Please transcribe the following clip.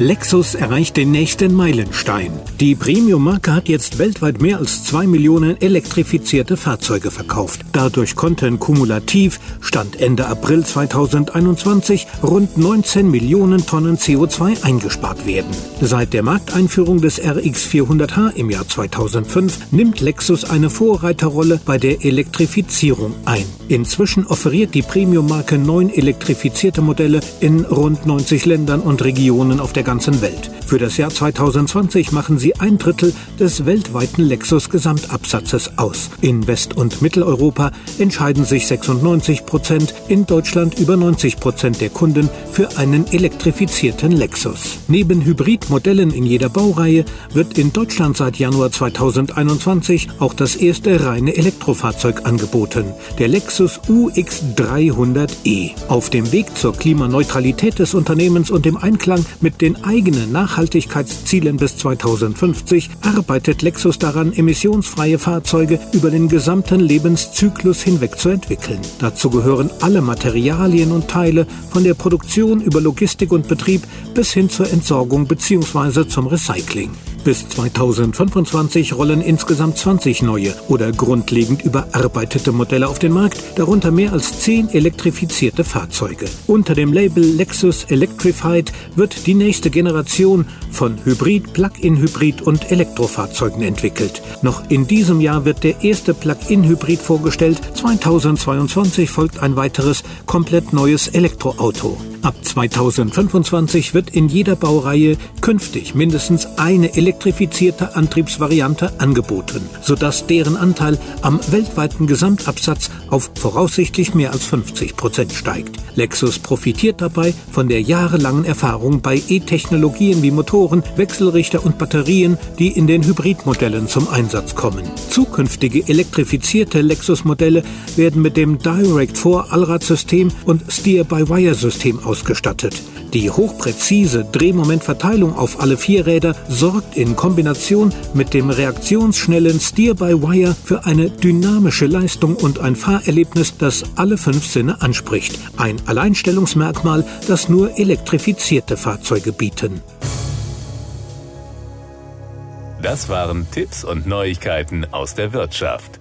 Lexus erreicht den nächsten Meilenstein. Die Premium-Marke hat jetzt weltweit mehr als zwei Millionen elektrifizierte Fahrzeuge verkauft. Dadurch konnten kumulativ, Stand Ende April 2021, rund 19 Millionen Tonnen CO2 eingespart werden. Seit der Markteinführung des RX 400h im Jahr 2005 nimmt Lexus eine Vorreiterrolle bei der Elektrifizierung ein. Inzwischen offeriert die Premium-Marke neun elektrifizierte Modelle in rund 90 Ländern und Regionen auf der ganzen Welt. Für das Jahr 2020 machen sie ein Drittel des weltweiten Lexus-Gesamtabsatzes aus. In West- und Mitteleuropa entscheiden sich 96 Prozent, in Deutschland über 90 Prozent der Kunden für einen elektrifizierten Lexus. Neben Hybridmodellen in jeder Baureihe wird in Deutschland seit Januar 2021 auch das erste reine Elektrofahrzeug angeboten, der Lexus UX300e. Auf dem Weg zur Klimaneutralität des Unternehmens und im Einklang mit den eigenen Nachhaltigkeitszielen bis 2050 arbeitet Lexus daran, emissionsfreie Fahrzeuge über den gesamten Lebenszyklus hinweg zu entwickeln. Dazu gehören alle Materialien und Teile von der Produktion über Logistik und Betrieb bis hin zur Entsorgung bzw. zum Recycling. Bis 2025 rollen insgesamt 20 neue oder grundlegend überarbeitete Modelle auf den Markt, darunter mehr als 10 elektrifizierte Fahrzeuge. Unter dem Label Lexus Electrified wird die nächste Generation von Hybrid, Plug-in-Hybrid und Elektrofahrzeugen entwickelt. Noch in diesem Jahr wird der erste Plug-in-Hybrid vorgestellt. 2022 folgt ein weiteres komplett neues Elektroauto. Ab 2025 wird in jeder Baureihe künftig mindestens eine elektrifizierte Antriebsvariante angeboten, sodass deren Anteil am weltweiten Gesamtabsatz auf voraussichtlich mehr als 50 Prozent steigt. Lexus profitiert dabei von der jahrelangen Erfahrung bei E-Technologien wie Motoren, Wechselrichter und Batterien, die in den Hybridmodellen zum Einsatz kommen. Zukünftige elektrifizierte Lexus-Modelle werden mit dem Direct-4-Allradsystem und Steer-by-Wire-System ausgestattet. Die hochpräzise Drehmomentverteilung auf alle vier Räder sorgt in Kombination mit dem reaktionsschnellen Steer-by-Wire für eine dynamische Leistung und ein Fahrerlebnis, das alle fünf Sinne anspricht. Ein Alleinstellungsmerkmal, das nur elektrifizierte Fahrzeuge bieten. Das waren Tipps und Neuigkeiten aus der Wirtschaft.